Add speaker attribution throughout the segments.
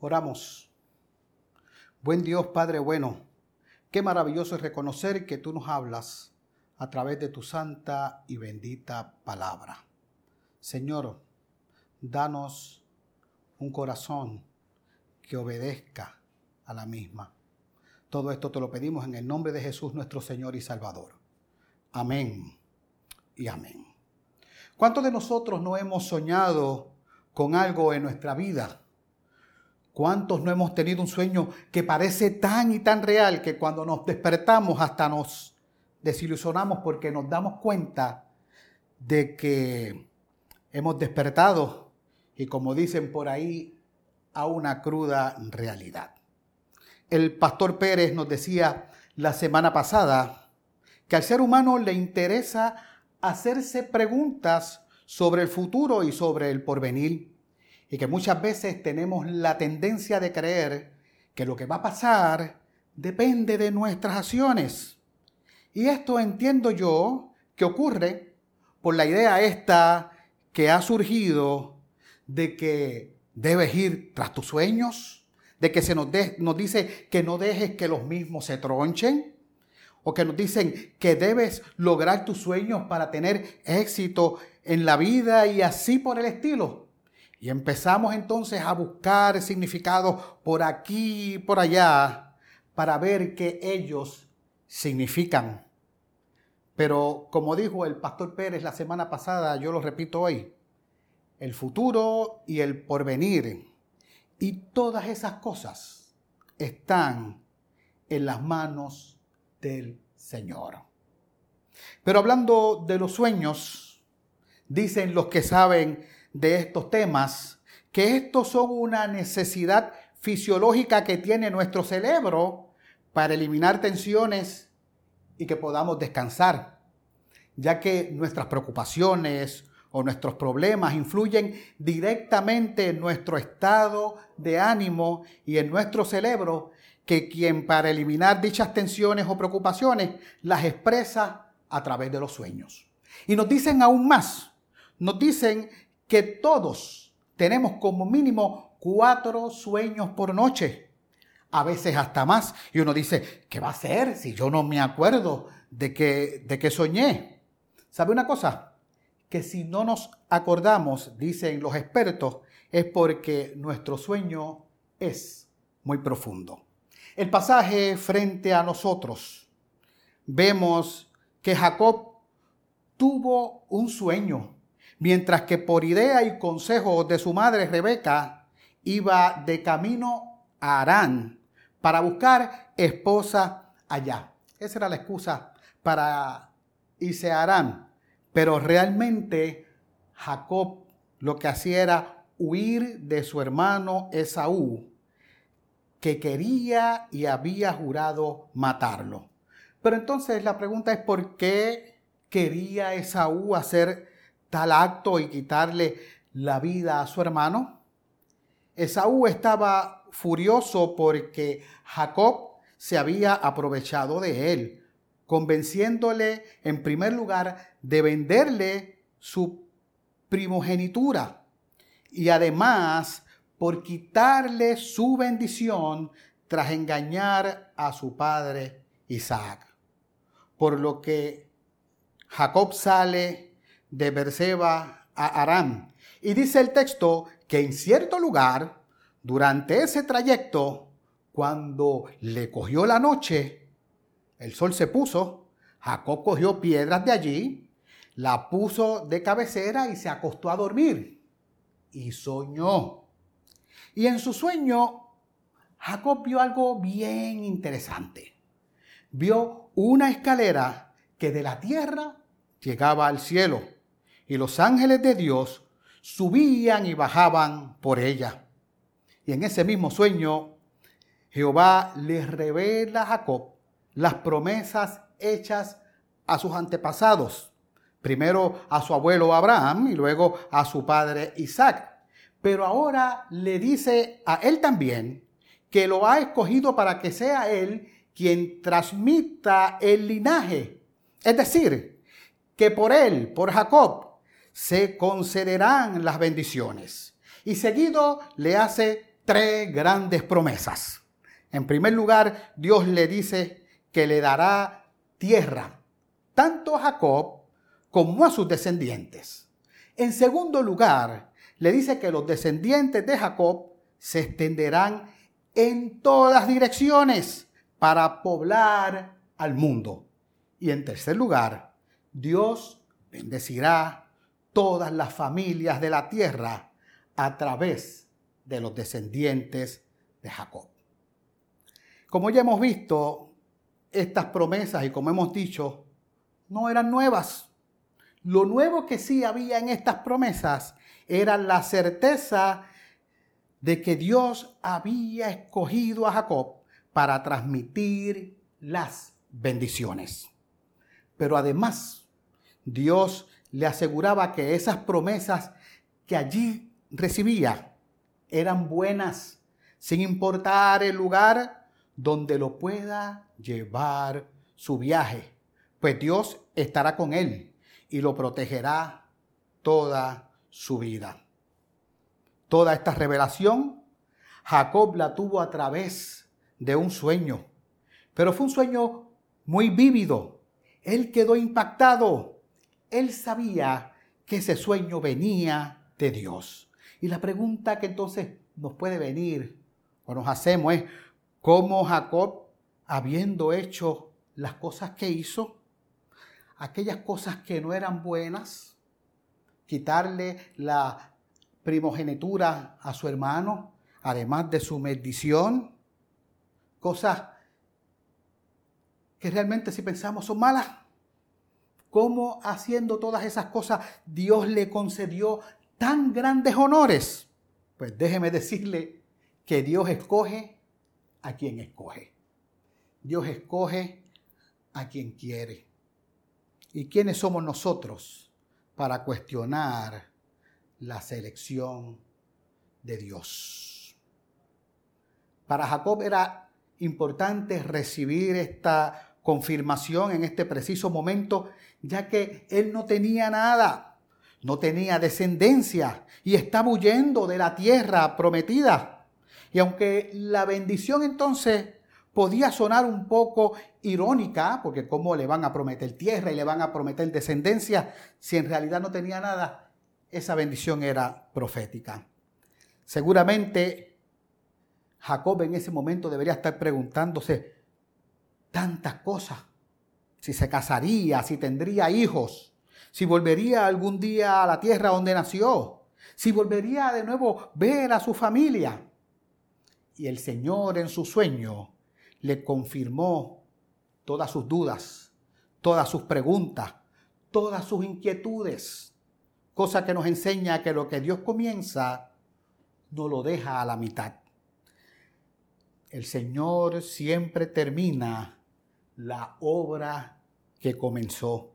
Speaker 1: Oramos. Buen Dios, Padre bueno, qué maravilloso es reconocer que tú nos hablas a través de tu santa y bendita palabra. Señor, danos un corazón que obedezca a la misma. Todo esto te lo pedimos en el nombre de Jesús nuestro Señor y Salvador. Amén y amén. ¿Cuántos de nosotros no hemos soñado con algo en nuestra vida? ¿Cuántos no hemos tenido un sueño que parece tan y tan real que cuando nos despertamos hasta nos desilusionamos porque nos damos cuenta de que hemos despertado y como dicen por ahí, a una cruda realidad? El pastor Pérez nos decía la semana pasada que al ser humano le interesa hacerse preguntas sobre el futuro y sobre el porvenir y que muchas veces tenemos la tendencia de creer que lo que va a pasar depende de nuestras acciones. Y esto entiendo yo que ocurre por la idea esta que ha surgido de que debes ir tras tus sueños, de que se nos, nos dice que no dejes que los mismos se tronchen, o que nos dicen que debes lograr tus sueños para tener éxito en la vida y así por el estilo. Y empezamos entonces a buscar significados por aquí y por allá para ver qué ellos significan. Pero como dijo el pastor Pérez la semana pasada, yo lo repito hoy, el futuro y el porvenir y todas esas cosas están en las manos del Señor. Pero hablando de los sueños, dicen los que saben de estos temas, que estos son una necesidad fisiológica que tiene nuestro cerebro para eliminar tensiones y que podamos descansar, ya que nuestras preocupaciones o nuestros problemas influyen directamente en nuestro estado de ánimo y en nuestro cerebro, que quien para eliminar dichas tensiones o preocupaciones las expresa a través de los sueños. Y nos dicen aún más, nos dicen que todos tenemos como mínimo cuatro sueños por noche, a veces hasta más. Y uno dice, ¿qué va a ser si yo no me acuerdo de que, de que soñé? ¿Sabe una cosa? Que si no nos acordamos, dicen los expertos, es porque nuestro sueño es muy profundo. El pasaje frente a nosotros, vemos que Jacob tuvo un sueño mientras que por idea y consejo de su madre Rebeca iba de camino a Arán para buscar esposa allá. Esa era la excusa para irse a Arán. Pero realmente Jacob lo que hacía era huir de su hermano Esaú, que quería y había jurado matarlo. Pero entonces la pregunta es por qué quería Esaú hacer tal acto y quitarle la vida a su hermano? Esaú estaba furioso porque Jacob se había aprovechado de él, convenciéndole en primer lugar de venderle su primogenitura y además por quitarle su bendición tras engañar a su padre Isaac. Por lo que Jacob sale de Berseba a Aram. Y dice el texto que en cierto lugar, durante ese trayecto, cuando le cogió la noche, el sol se puso, Jacob cogió piedras de allí, la puso de cabecera y se acostó a dormir. Y soñó. Y en su sueño, Jacob vio algo bien interesante. Vio una escalera que de la tierra llegaba al cielo y los ángeles de Dios subían y bajaban por ella. Y en ese mismo sueño, Jehová le revela a Jacob las promesas hechas a sus antepasados. Primero a su abuelo Abraham y luego a su padre Isaac. Pero ahora le dice a él también que lo ha escogido para que sea él quien transmita el linaje. Es decir, que por él, por Jacob, se concederán las bendiciones. Y seguido le hace tres grandes promesas. En primer lugar, Dios le dice que le dará tierra, tanto a Jacob como a sus descendientes. En segundo lugar, le dice que los descendientes de Jacob se extenderán en todas direcciones para poblar al mundo. Y en tercer lugar, Dios bendecirá todas las familias de la tierra a través de los descendientes de Jacob. Como ya hemos visto, estas promesas, y como hemos dicho, no eran nuevas. Lo nuevo que sí había en estas promesas era la certeza de que Dios había escogido a Jacob para transmitir las bendiciones. Pero además, Dios le aseguraba que esas promesas que allí recibía eran buenas, sin importar el lugar donde lo pueda llevar su viaje, pues Dios estará con él y lo protegerá toda su vida. Toda esta revelación Jacob la tuvo a través de un sueño, pero fue un sueño muy vívido. Él quedó impactado. Él sabía que ese sueño venía de Dios. Y la pregunta que entonces nos puede venir o nos hacemos es, ¿cómo Jacob, habiendo hecho las cosas que hizo, aquellas cosas que no eran buenas, quitarle la primogenitura a su hermano, además de su medición, cosas que realmente si pensamos son malas. ¿Cómo haciendo todas esas cosas Dios le concedió tan grandes honores? Pues déjeme decirle que Dios escoge a quien escoge. Dios escoge a quien quiere. ¿Y quiénes somos nosotros para cuestionar la selección de Dios. Para Jacob era importante recibir esta confirmación en este preciso momento, ya que él no tenía nada, no tenía descendencia y estaba huyendo de la tierra prometida. Y aunque la bendición entonces podía sonar un poco irónica, porque cómo le van a prometer tierra y le van a prometer descendencia si en realidad no tenía nada, esa bendición era profética. Seguramente Jacob en ese momento debería estar preguntándose tantas cosas. Si se casaría, si tendría hijos, si volvería algún día a la tierra donde nació, si volvería de nuevo ver a su familia. Y el Señor en su sueño le confirmó todas sus dudas, todas sus preguntas, todas sus inquietudes cosa que nos enseña que lo que Dios comienza no lo deja a la mitad. El Señor siempre termina la obra que comenzó.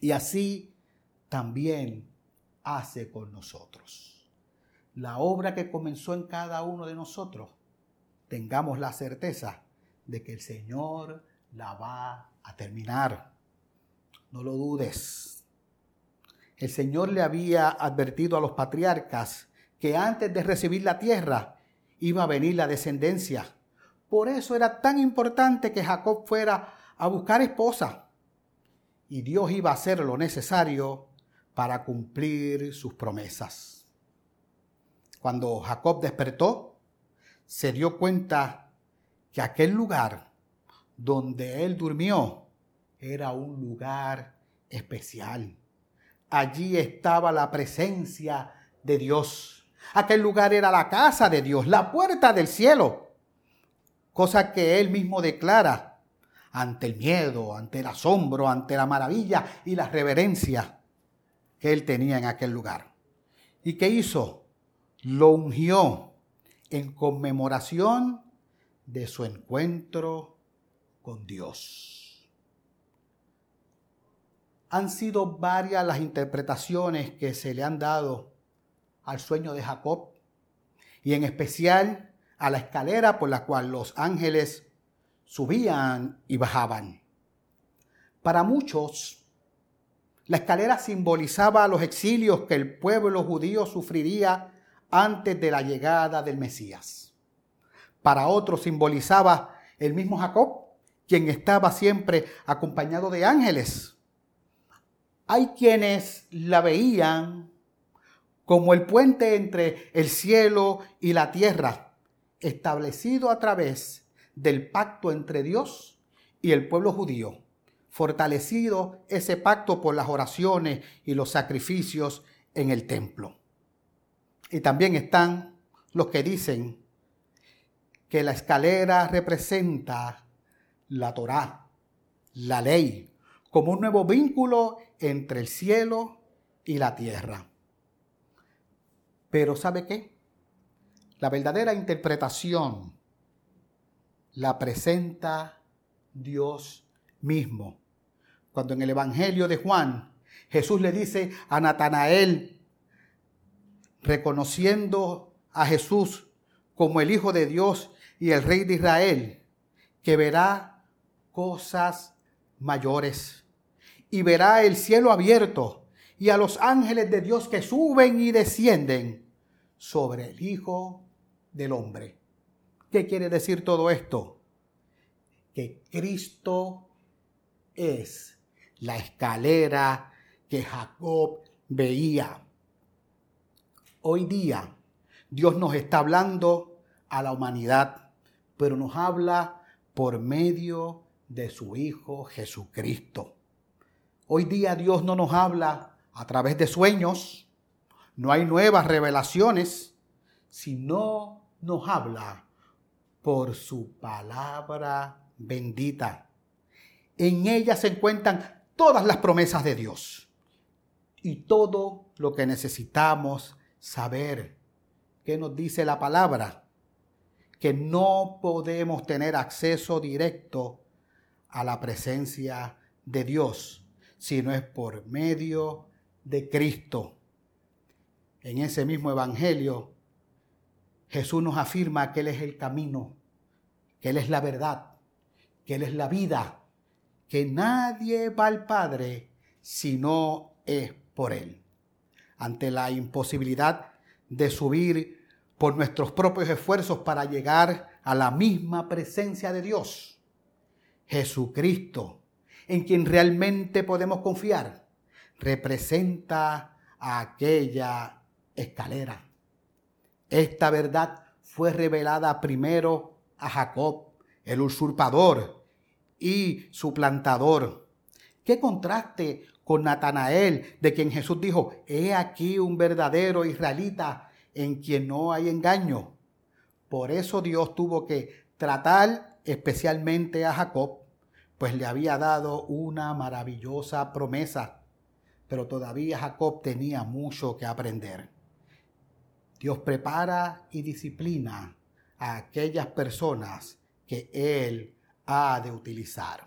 Speaker 1: Y así también hace con nosotros. La obra que comenzó en cada uno de nosotros, tengamos la certeza de que el Señor la va a terminar. No lo dudes. El Señor le había advertido a los patriarcas que antes de recibir la tierra iba a venir la descendencia. Por eso era tan importante que Jacob fuera a buscar esposa. Y Dios iba a hacer lo necesario para cumplir sus promesas. Cuando Jacob despertó, se dio cuenta que aquel lugar donde él durmió era un lugar especial allí estaba la presencia de Dios. Aquel lugar era la casa de Dios, la puerta del cielo. Cosa que él mismo declara ante el miedo, ante el asombro, ante la maravilla y la reverencia que él tenía en aquel lugar. ¿Y qué hizo? Lo ungió en conmemoración de su encuentro con Dios. Han sido varias las interpretaciones que se le han dado al sueño de Jacob y en especial a la escalera por la cual los ángeles subían y bajaban. Para muchos, la escalera simbolizaba los exilios que el pueblo judío sufriría antes de la llegada del Mesías. Para otros simbolizaba el mismo Jacob, quien estaba siempre acompañado de ángeles. Hay quienes la veían como el puente entre el cielo y la tierra, establecido a través del pacto entre Dios y el pueblo judío, fortalecido ese pacto por las oraciones y los sacrificios en el templo. Y también están los que dicen que la escalera representa la Torá, la ley, como un nuevo vínculo entre el cielo y la tierra. Pero ¿sabe qué? La verdadera interpretación la presenta Dios mismo. Cuando en el Evangelio de Juan Jesús le dice a Natanael, reconociendo a Jesús como el Hijo de Dios y el Rey de Israel, que verá cosas mayores y verá el cielo abierto y a los ángeles de Dios que suben y descienden sobre el Hijo del Hombre. ¿Qué quiere decir todo esto? Que Cristo es la escalera que Jacob veía. Hoy día Dios nos está hablando a la humanidad, pero nos habla por medio de su Hijo Jesucristo. Hoy día Dios no nos habla a través de sueños, no hay nuevas revelaciones, sino nos habla por su palabra bendita. En ella se encuentran todas las promesas de Dios y todo lo que necesitamos saber. ¿Qué nos dice la palabra? Que no podemos tener acceso directo a la presencia de Dios si no es por medio de Cristo. En ese mismo Evangelio, Jesús nos afirma que Él es el camino, que Él es la verdad, que Él es la vida, que nadie va al Padre si no es por Él. Ante la imposibilidad de subir por nuestros propios esfuerzos para llegar a la misma presencia de Dios, Jesucristo, en quien realmente podemos confiar, representa aquella escalera. Esta verdad fue revelada primero a Jacob, el usurpador y suplantador. ¿Qué contraste con Natanael, de quien Jesús dijo, he aquí un verdadero israelita en quien no hay engaño. Por eso Dios tuvo que tratar especialmente a Jacob, pues le había dado una maravillosa promesa, pero todavía Jacob tenía mucho que aprender. Dios prepara y disciplina a aquellas personas que Él ha de utilizar.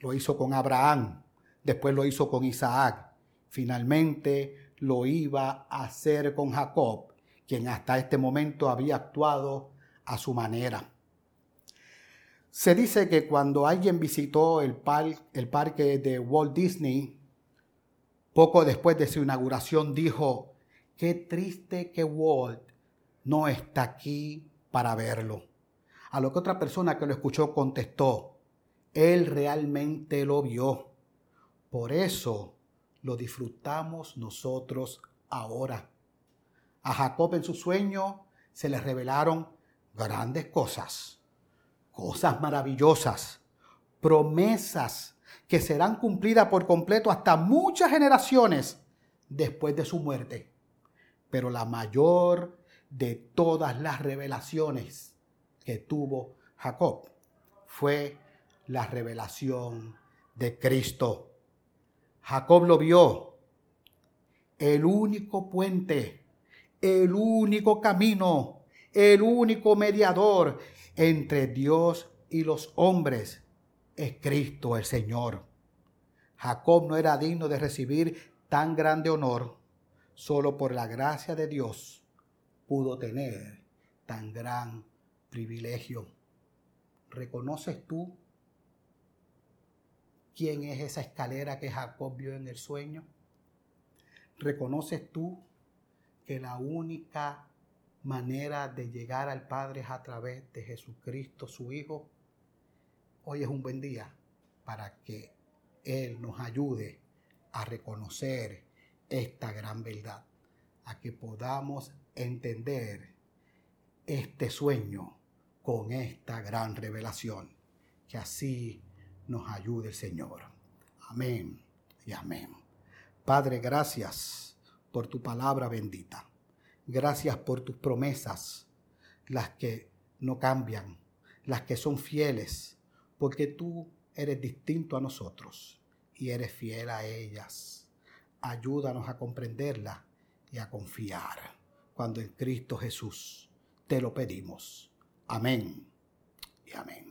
Speaker 1: Lo hizo con Abraham, después lo hizo con Isaac, finalmente lo iba a hacer con Jacob, quien hasta este momento había actuado a su manera. Se dice que cuando alguien visitó el, parque de Walt Disney, poco después de su inauguración dijo, qué triste que Walt no está aquí para verlo. A lo que otra persona que lo escuchó contestó, él realmente lo vio. Por eso lo disfrutamos nosotros ahora. A Jacob en su sueño se le revelaron grandes cosas, cosas maravillosas, promesas que serán cumplidas por completo hasta muchas generaciones después de su muerte. Pero la mayor de todas las revelaciones que tuvo Jacob fue la revelación de Cristo. Jacob lo vio. El único puente, el único camino, el único mediador entre Dios y los hombres es Cristo el Señor. Jacob no era digno de recibir tan grande honor, solo por la gracia de Dios pudo tener tan gran privilegio. ¿Reconoces tú quién es esa escalera que Jacob vio en el sueño? ¿Reconoces tú que la única manera de llegar al Padre es a través de Jesucristo, su Hijo. Hoy es un buen día para que Él nos ayude a reconocer esta gran verdad, a que podamos entender este sueño con esta gran revelación. Que así nos ayude el Señor. Amén y amén. Padre, gracias por tu palabra bendita. Gracias por tus promesas, las que no cambian, las que son fieles, porque tú eres distinto a nosotros y eres fiel a ellas. Ayúdanos a comprenderla y a confiar cuando en Cristo Jesús te lo pedimos. Amén y amén.